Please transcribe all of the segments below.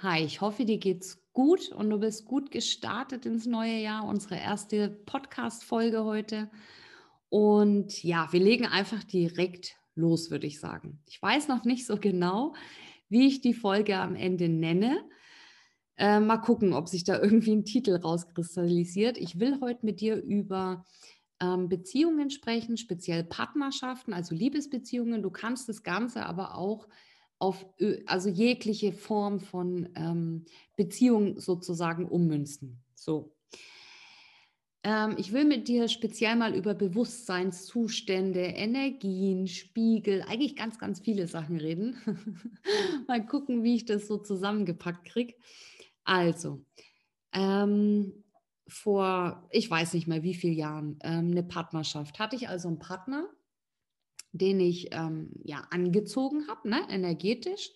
Hi, ich hoffe, dir geht's gut und du bist gut gestartet ins neue Jahr. Unsere erste Podcast-Folge heute. Und ja, wir legen einfach direkt los, würde ich sagen. Ich weiß noch nicht so genau, wie ich die Folge am Ende nenne. Äh, mal gucken, ob sich da irgendwie ein Titel rauskristallisiert. Ich will heute mit dir über ähm, Beziehungen sprechen, speziell Partnerschaften, also Liebesbeziehungen. Du kannst das Ganze aber auch auf also jegliche Form von ähm, Beziehung sozusagen ummünzen. So. Ähm, ich will mit dir speziell mal über Bewusstseinszustände, Energien, Spiegel, eigentlich ganz, ganz viele Sachen reden. mal gucken, wie ich das so zusammengepackt kriege. Also, ähm, vor, ich weiß nicht mehr wie vielen Jahren, ähm, eine Partnerschaft. Hatte ich also einen Partner, den ich ähm, ja angezogen habe, ne, energetisch.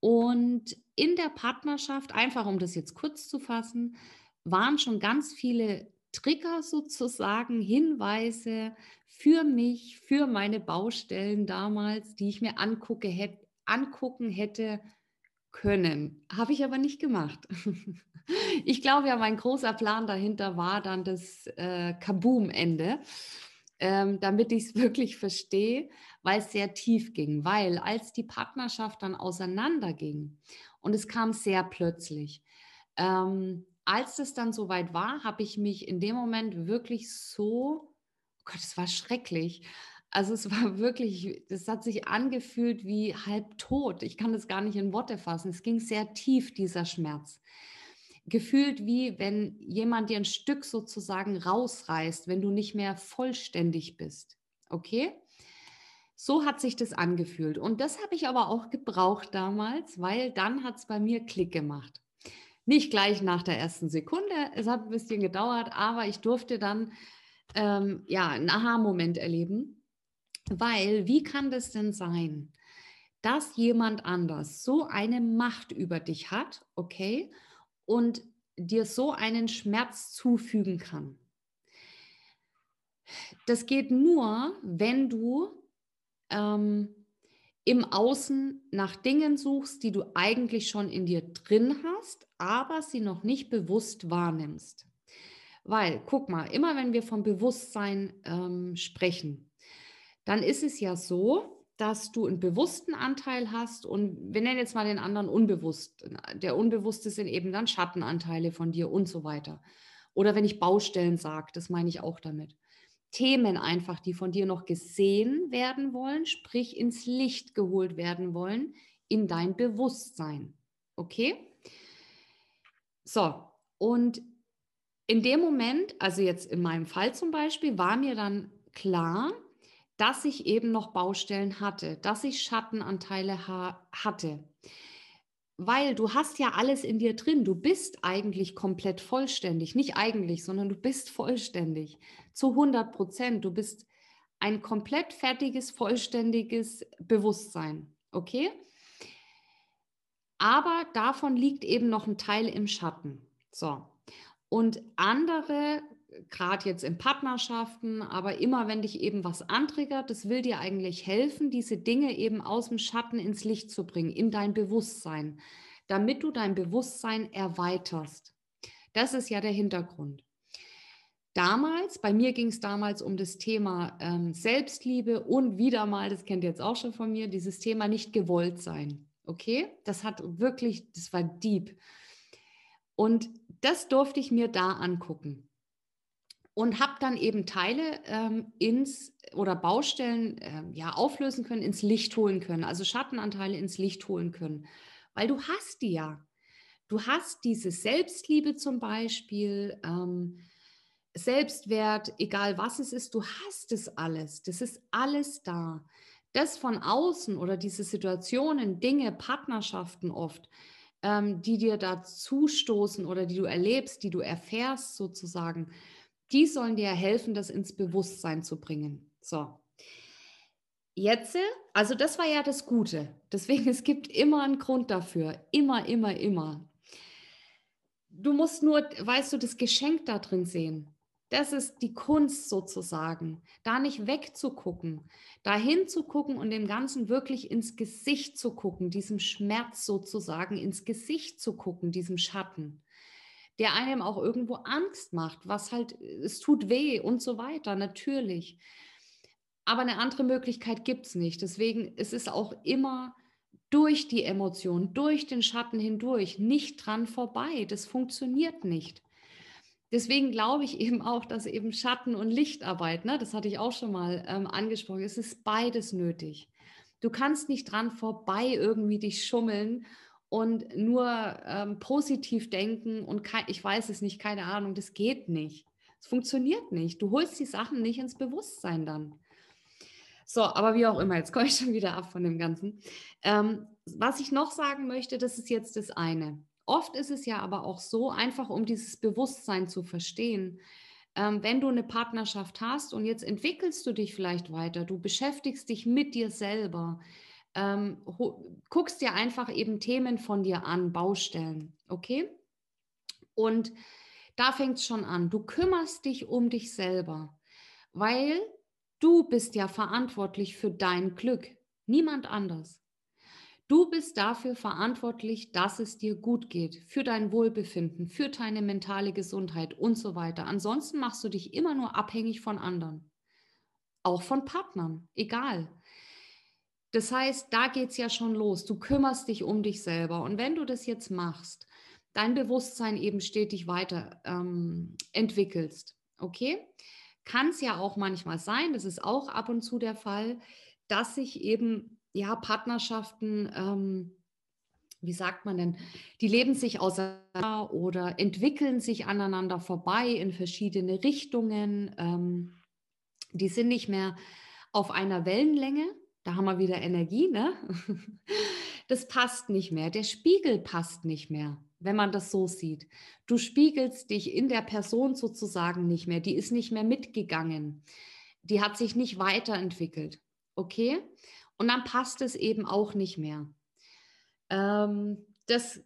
Und in der Partnerschaft, einfach um das jetzt kurz zu fassen, waren schon ganz viele Trigger sozusagen, Hinweise für mich, für meine Baustellen damals, die ich mir angucke, hätte, angucken hätte können. Habe ich aber nicht gemacht. Ich glaube ja, mein großer Plan dahinter war dann das äh, Kaboom-Ende ähm, damit ich es wirklich verstehe, weil es sehr tief ging. Weil als die Partnerschaft dann auseinanderging und es kam sehr plötzlich, ähm, als es dann soweit war, habe ich mich in dem Moment wirklich so, oh Gott, es war schrecklich. Also es war wirklich, es hat sich angefühlt wie halb tot. Ich kann das gar nicht in Worte fassen. Es ging sehr tief, dieser Schmerz gefühlt wie wenn jemand dir ein Stück sozusagen rausreißt, wenn du nicht mehr vollständig bist. Okay? So hat sich das angefühlt. Und das habe ich aber auch gebraucht damals, weil dann hat es bei mir Klick gemacht. Nicht gleich nach der ersten Sekunde, es hat ein bisschen gedauert, aber ich durfte dann ähm, ja einen Aha-Moment erleben. Weil, wie kann das denn sein, dass jemand anders so eine Macht über dich hat, okay, und dir so einen Schmerz zufügen kann. Das geht nur, wenn du ähm, im Außen nach Dingen suchst, die du eigentlich schon in dir drin hast, aber sie noch nicht bewusst wahrnimmst. Weil, guck mal, immer wenn wir vom Bewusstsein ähm, sprechen, dann ist es ja so, dass du einen bewussten Anteil hast und wir nennen jetzt mal den anderen unbewusst. Der Unbewusste sind eben dann Schattenanteile von dir und so weiter. Oder wenn ich Baustellen sage, das meine ich auch damit. Themen einfach, die von dir noch gesehen werden wollen, sprich ins Licht geholt werden wollen, in dein Bewusstsein. Okay? So, und in dem Moment, also jetzt in meinem Fall zum Beispiel, war mir dann klar, dass ich eben noch Baustellen hatte, dass ich Schattenanteile ha hatte. Weil du hast ja alles in dir drin. Du bist eigentlich komplett vollständig. Nicht eigentlich, sondern du bist vollständig. Zu 100 Prozent. Du bist ein komplett fertiges, vollständiges Bewusstsein. Okay? Aber davon liegt eben noch ein Teil im Schatten. So. Und andere gerade jetzt in Partnerschaften, aber immer wenn dich eben was antriggert, das will dir eigentlich helfen, diese Dinge eben aus dem Schatten ins Licht zu bringen, in dein Bewusstsein, damit du dein Bewusstsein erweiterst. Das ist ja der Hintergrund. Damals, bei mir ging es damals um das Thema ähm, Selbstliebe und wieder mal, das kennt ihr jetzt auch schon von mir, dieses Thema nicht gewollt sein. Okay, das hat wirklich, das war deep. Und das durfte ich mir da angucken und habe dann eben Teile ähm, ins oder Baustellen äh, ja auflösen können, ins Licht holen können, also Schattenanteile ins Licht holen können, weil du hast die ja. Du hast diese Selbstliebe zum Beispiel, ähm, Selbstwert, egal was es ist, du hast es alles. Das ist alles da. Das von außen oder diese Situationen, Dinge, Partnerschaften oft, ähm, die dir da zustoßen oder die du erlebst, die du erfährst sozusagen, die sollen dir helfen, das ins Bewusstsein zu bringen. So. Jetzt, also das war ja das Gute. Deswegen, es gibt immer einen Grund dafür. Immer, immer, immer. Du musst nur, weißt du, das Geschenk da drin sehen. Das ist die Kunst sozusagen, da nicht wegzugucken, da hinzugucken und dem Ganzen wirklich ins Gesicht zu gucken, diesem Schmerz sozusagen ins Gesicht zu gucken, diesem Schatten, der einem auch irgendwo Angst macht, was halt, es tut weh und so weiter, natürlich. Aber eine andere Möglichkeit gibt es nicht. Deswegen es ist es auch immer durch die Emotion, durch den Schatten hindurch, nicht dran vorbei. Das funktioniert nicht. Deswegen glaube ich eben auch, dass eben Schatten- und Lichtarbeit, ne, das hatte ich auch schon mal ähm, angesprochen, es ist beides nötig. Du kannst nicht dran vorbei irgendwie dich schummeln und nur ähm, positiv denken und kein, ich weiß es nicht, keine Ahnung, das geht nicht. Es funktioniert nicht. Du holst die Sachen nicht ins Bewusstsein dann. So, aber wie auch immer, jetzt komme ich schon wieder ab von dem Ganzen. Ähm, was ich noch sagen möchte, das ist jetzt das eine. Oft ist es ja aber auch so, einfach um dieses Bewusstsein zu verstehen. Ähm, wenn du eine Partnerschaft hast und jetzt entwickelst du dich vielleicht weiter, du beschäftigst dich mit dir selber, ähm, guckst dir einfach eben Themen von dir an, Baustellen, okay? Und da fängt es schon an. Du kümmerst dich um dich selber, weil du bist ja verantwortlich für dein Glück, niemand anders. Du bist dafür verantwortlich, dass es dir gut geht, für dein Wohlbefinden, für deine mentale Gesundheit und so weiter. Ansonsten machst du dich immer nur abhängig von anderen, auch von Partnern, egal. Das heißt, da geht es ja schon los. Du kümmerst dich um dich selber. Und wenn du das jetzt machst, dein Bewusstsein eben stetig weiter ähm, entwickelst, okay? Kann es ja auch manchmal sein, das ist auch ab und zu der Fall, dass sich eben ja, Partnerschaften, ähm, wie sagt man denn, die leben sich auseinander oder entwickeln sich aneinander vorbei in verschiedene Richtungen. Ähm, die sind nicht mehr auf einer Wellenlänge. Da haben wir wieder Energie, ne? Das passt nicht mehr. Der Spiegel passt nicht mehr, wenn man das so sieht. Du spiegelst dich in der Person sozusagen nicht mehr. Die ist nicht mehr mitgegangen. Die hat sich nicht weiterentwickelt. Okay? Und dann passt es eben auch nicht mehr. Ähm, das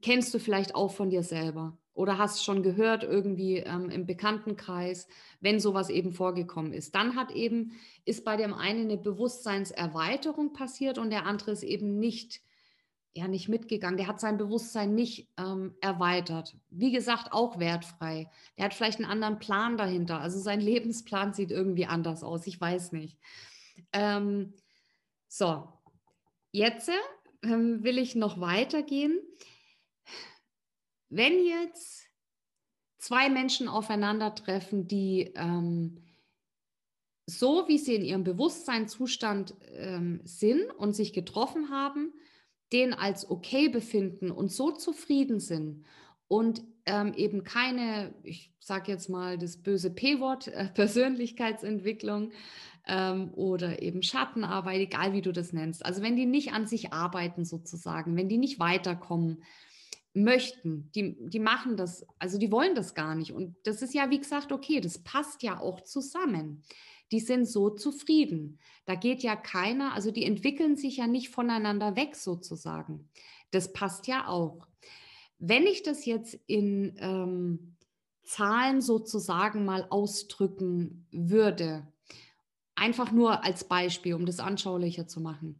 kennst du vielleicht auch von dir selber oder hast schon gehört irgendwie ähm, im Bekanntenkreis, wenn sowas eben vorgekommen ist. Dann hat eben, ist bei dem einen eine Bewusstseinserweiterung passiert und der andere ist eben nicht, ja, nicht mitgegangen. Der hat sein Bewusstsein nicht ähm, erweitert. Wie gesagt, auch wertfrei. Der hat vielleicht einen anderen Plan dahinter. Also sein Lebensplan sieht irgendwie anders aus. Ich weiß nicht. Ähm, so, jetzt ähm, will ich noch weitergehen. Wenn jetzt zwei Menschen aufeinandertreffen, die ähm, so wie sie in ihrem Bewusstseinszustand ähm, sind und sich getroffen haben, den als okay befinden und so zufrieden sind und ähm, eben keine, ich sage jetzt mal das böse P-Wort, äh, Persönlichkeitsentwicklung ähm, oder eben Schattenarbeit, egal wie du das nennst. Also wenn die nicht an sich arbeiten sozusagen, wenn die nicht weiterkommen möchten, die, die machen das, also die wollen das gar nicht. Und das ist ja, wie gesagt, okay, das passt ja auch zusammen. Die sind so zufrieden. Da geht ja keiner, also die entwickeln sich ja nicht voneinander weg sozusagen. Das passt ja auch. Wenn ich das jetzt in ähm, Zahlen sozusagen mal ausdrücken würde, Einfach nur als Beispiel, um das anschaulicher zu machen.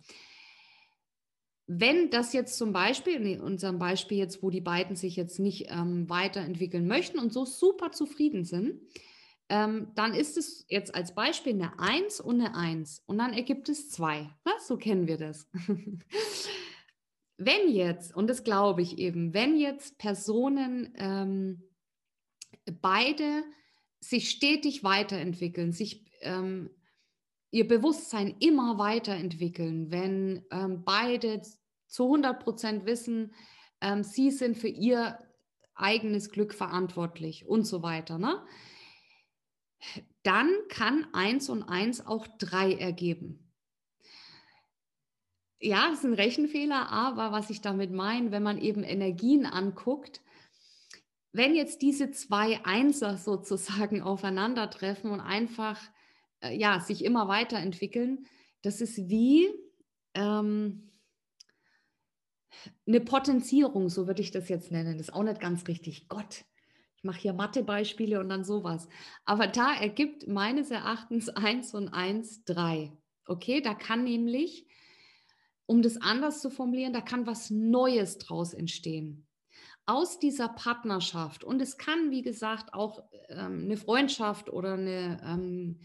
Wenn das jetzt zum Beispiel, in unserem Beispiel jetzt, wo die beiden sich jetzt nicht ähm, weiterentwickeln möchten und so super zufrieden sind, ähm, dann ist es jetzt als Beispiel eine 1 und eine 1 und dann ergibt es 2. So kennen wir das. wenn jetzt, und das glaube ich eben, wenn jetzt Personen ähm, beide sich stetig weiterentwickeln, sich ähm, ihr Bewusstsein immer weiterentwickeln, wenn ähm, beide zu 100 Prozent wissen, ähm, sie sind für ihr eigenes Glück verantwortlich und so weiter, ne? dann kann eins und eins auch drei ergeben. Ja, das ist ein Rechenfehler, aber was ich damit meine, wenn man eben Energien anguckt, wenn jetzt diese zwei Einser sozusagen aufeinandertreffen und einfach äh, ja, sich immer weiterentwickeln. Das ist wie ähm, eine Potenzierung, so würde ich das jetzt nennen. Das ist auch nicht ganz richtig. Gott, ich mache hier Mathebeispiele und dann sowas. Aber da ergibt meines Erachtens 1 und 1 3. Okay, da kann nämlich, um das anders zu formulieren, da kann was Neues draus entstehen. Aus dieser Partnerschaft. Und es kann, wie gesagt, auch ähm, eine Freundschaft oder eine ähm,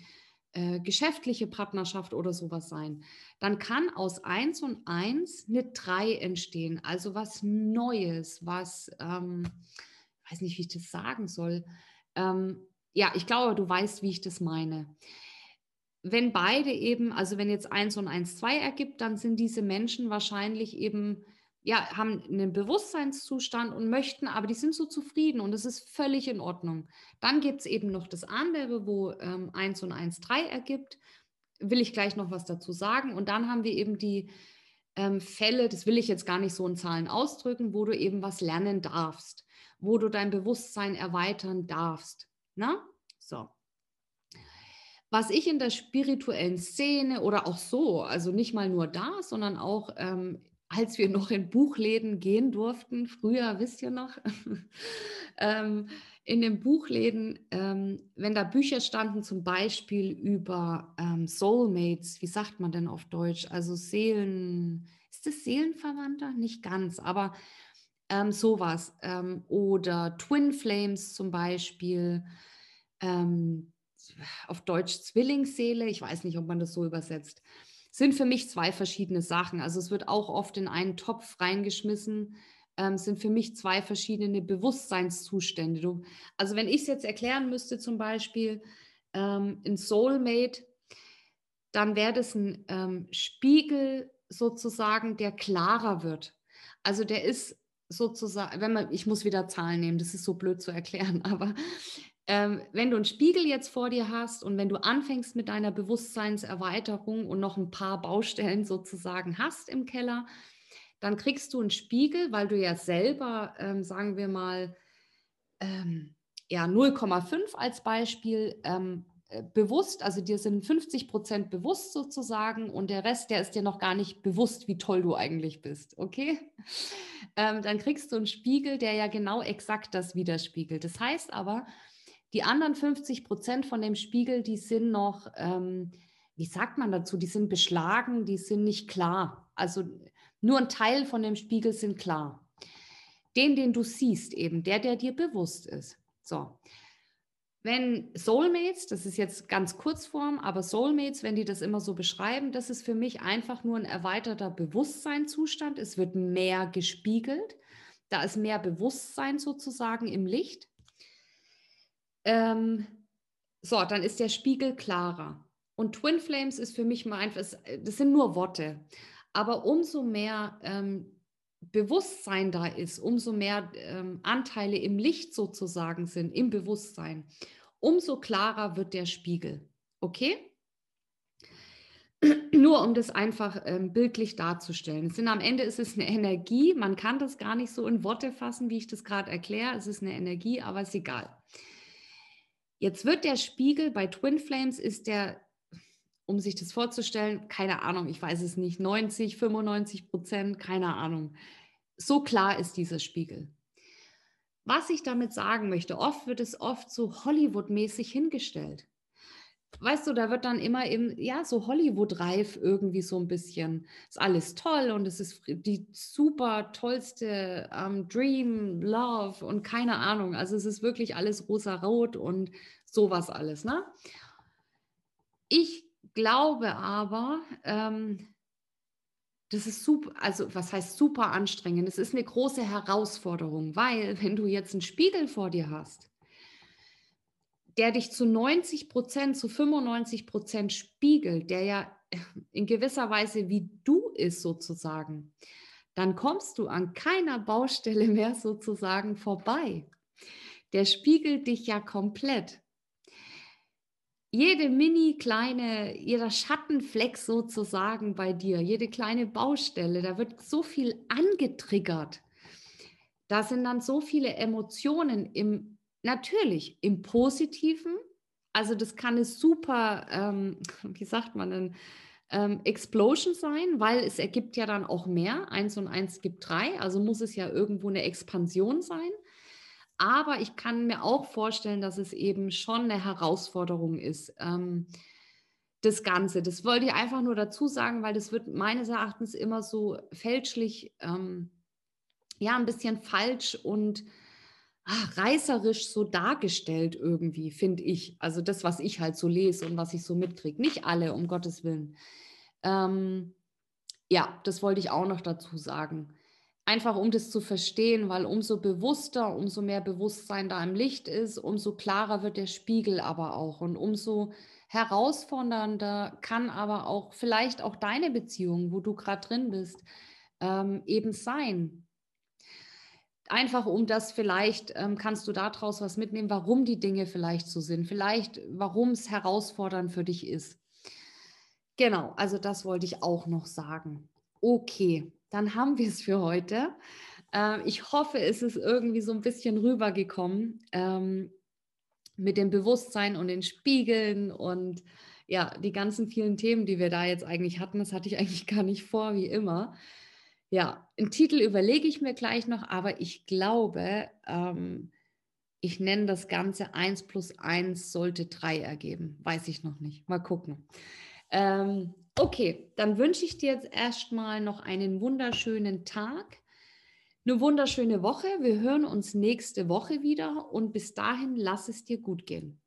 äh, geschäftliche Partnerschaft oder sowas sein. Dann kann aus 1 und 1 eine 3 entstehen. Also was Neues, was, ähm, ich weiß nicht, wie ich das sagen soll. Ähm, ja, ich glaube, du weißt, wie ich das meine wenn beide eben, also wenn jetzt 1 und 1 2 ergibt, dann sind diese Menschen wahrscheinlich eben, ja, haben einen Bewusstseinszustand und möchten, aber die sind so zufrieden und das ist völlig in Ordnung. Dann gibt es eben noch das andere, wo ähm, 1 und 1 3 ergibt. Will ich gleich noch was dazu sagen. Und dann haben wir eben die ähm, Fälle, das will ich jetzt gar nicht so in Zahlen ausdrücken, wo du eben was lernen darfst, wo du dein Bewusstsein erweitern darfst. Na? So was ich in der spirituellen Szene oder auch so, also nicht mal nur da, sondern auch ähm, als wir noch in Buchläden gehen durften, früher wisst ihr noch, ähm, in den Buchläden, ähm, wenn da Bücher standen, zum Beispiel über ähm, Soulmates, wie sagt man denn auf Deutsch? Also Seelen, ist das Seelenverwandter? Nicht ganz, aber ähm, sowas. Ähm, oder Twin Flames zum Beispiel. Ähm, auf Deutsch Zwillingsseele, ich weiß nicht, ob man das so übersetzt, sind für mich zwei verschiedene Sachen. Also es wird auch oft in einen Topf reingeschmissen, ähm, sind für mich zwei verschiedene Bewusstseinszustände. Du, also wenn ich es jetzt erklären müsste, zum Beispiel ähm, in Soulmate, dann wäre das ein ähm, Spiegel sozusagen, der klarer wird. Also der ist sozusagen, wenn man, ich muss wieder Zahlen nehmen, das ist so blöd zu erklären, aber ähm, wenn du einen Spiegel jetzt vor dir hast und wenn du anfängst mit deiner Bewusstseinserweiterung und noch ein paar Baustellen sozusagen hast im Keller, dann kriegst du einen Spiegel, weil du ja selber, ähm, sagen wir mal, ähm, ja, 0,5 als Beispiel ähm, äh, bewusst, also dir sind 50 Prozent bewusst sozusagen und der Rest, der ist dir noch gar nicht bewusst, wie toll du eigentlich bist, okay? Ähm, dann kriegst du einen Spiegel, der ja genau exakt das widerspiegelt. Das heißt aber, die anderen 50 Prozent von dem Spiegel, die sind noch, ähm, wie sagt man dazu, die sind beschlagen, die sind nicht klar. Also nur ein Teil von dem Spiegel sind klar. Den, den du siehst, eben, der, der dir bewusst ist. So. Wenn Soulmates, das ist jetzt ganz Kurzform, aber Soulmates, wenn die das immer so beschreiben, das ist für mich einfach nur ein erweiterter Bewusstseinszustand. Es wird mehr gespiegelt. Da ist mehr Bewusstsein sozusagen im Licht. Ähm, so, dann ist der Spiegel klarer. Und Twin Flames ist für mich mal einfach, das sind nur Worte. Aber umso mehr ähm, Bewusstsein da ist, umso mehr ähm, Anteile im Licht sozusagen sind, im Bewusstsein, umso klarer wird der Spiegel. Okay? Nur um das einfach ähm, bildlich darzustellen. Es sind, am Ende ist es eine Energie. Man kann das gar nicht so in Worte fassen, wie ich das gerade erkläre. Es ist eine Energie, aber ist egal. Jetzt wird der Spiegel bei Twin Flames ist der, um sich das vorzustellen, keine Ahnung, ich weiß es nicht, 90, 95 Prozent, keine Ahnung. So klar ist dieser Spiegel. Was ich damit sagen möchte, oft wird es oft so Hollywood-mäßig hingestellt. Weißt du, da wird dann immer eben, ja, so Hollywood-reif irgendwie so ein bisschen. Ist alles toll und es ist die super tollste ähm, Dream, Love und keine Ahnung. Also es ist wirklich alles rosa-rot und sowas alles. Ne? Ich glaube aber, ähm, das ist super, also was heißt super anstrengend? Es ist eine große Herausforderung, weil wenn du jetzt einen Spiegel vor dir hast, der dich zu 90 Prozent, zu 95 Prozent spiegelt, der ja in gewisser Weise wie du ist sozusagen, dann kommst du an keiner Baustelle mehr sozusagen vorbei. Der spiegelt dich ja komplett jede mini kleine, jeder Schattenfleck sozusagen bei dir, jede kleine Baustelle, da wird so viel angetriggert. Da sind dann so viele Emotionen im, natürlich im Positiven. Also das kann eine super, ähm, wie sagt man denn, ähm, Explosion sein, weil es ergibt ja dann auch mehr. Eins und eins gibt drei, also muss es ja irgendwo eine Expansion sein. Aber ich kann mir auch vorstellen, dass es eben schon eine Herausforderung ist. Ähm, das Ganze. Das wollte ich einfach nur dazu sagen, weil das wird meines Erachtens immer so fälschlich, ähm, ja, ein bisschen falsch und ach, reißerisch so dargestellt irgendwie, finde ich. Also das, was ich halt so lese und was ich so mitkriege. Nicht alle, um Gottes Willen. Ähm, ja, das wollte ich auch noch dazu sagen. Einfach um das zu verstehen, weil umso bewusster, umso mehr Bewusstsein da im Licht ist, umso klarer wird der Spiegel aber auch und umso herausfordernder kann aber auch vielleicht auch deine Beziehung, wo du gerade drin bist, ähm, eben sein. Einfach um das vielleicht ähm, kannst du daraus was mitnehmen, warum die Dinge vielleicht so sind, vielleicht warum es herausfordernd für dich ist. Genau, also das wollte ich auch noch sagen. Okay, dann haben wir es für heute. Ähm, ich hoffe, es ist irgendwie so ein bisschen rübergekommen. Ähm, mit dem Bewusstsein und den Spiegeln und ja, die ganzen vielen Themen, die wir da jetzt eigentlich hatten, das hatte ich eigentlich gar nicht vor, wie immer. Ja, einen Titel überlege ich mir gleich noch, aber ich glaube, ähm, ich nenne das Ganze 1 plus 1 sollte 3 ergeben. Weiß ich noch nicht. Mal gucken. Ähm, okay, dann wünsche ich dir jetzt erstmal noch einen wunderschönen Tag eine wunderschöne Woche. Wir hören uns nächste Woche wieder und bis dahin lass es dir gut gehen.